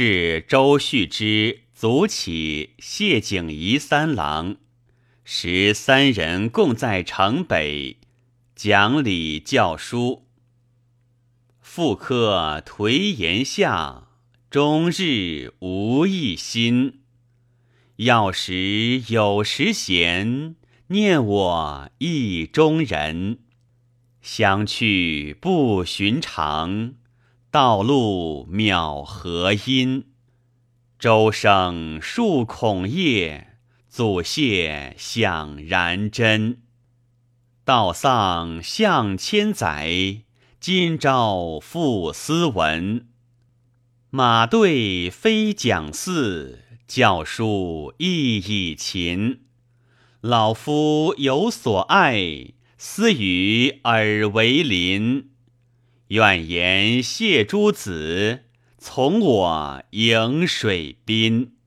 是周旭之、祖启、谢景仪三郎，时三人共在城北讲礼教书。复客颓言下，终日无一心。要时有时闲，念我意中人。相去不寻常，道路渺何因？周生树孔叶，祖谢享然真。道丧向千载，今朝复斯文。马队非讲寺，教书亦以勤。老夫有所爱，思与尔为邻。愿言谢诸子，从我迎水滨。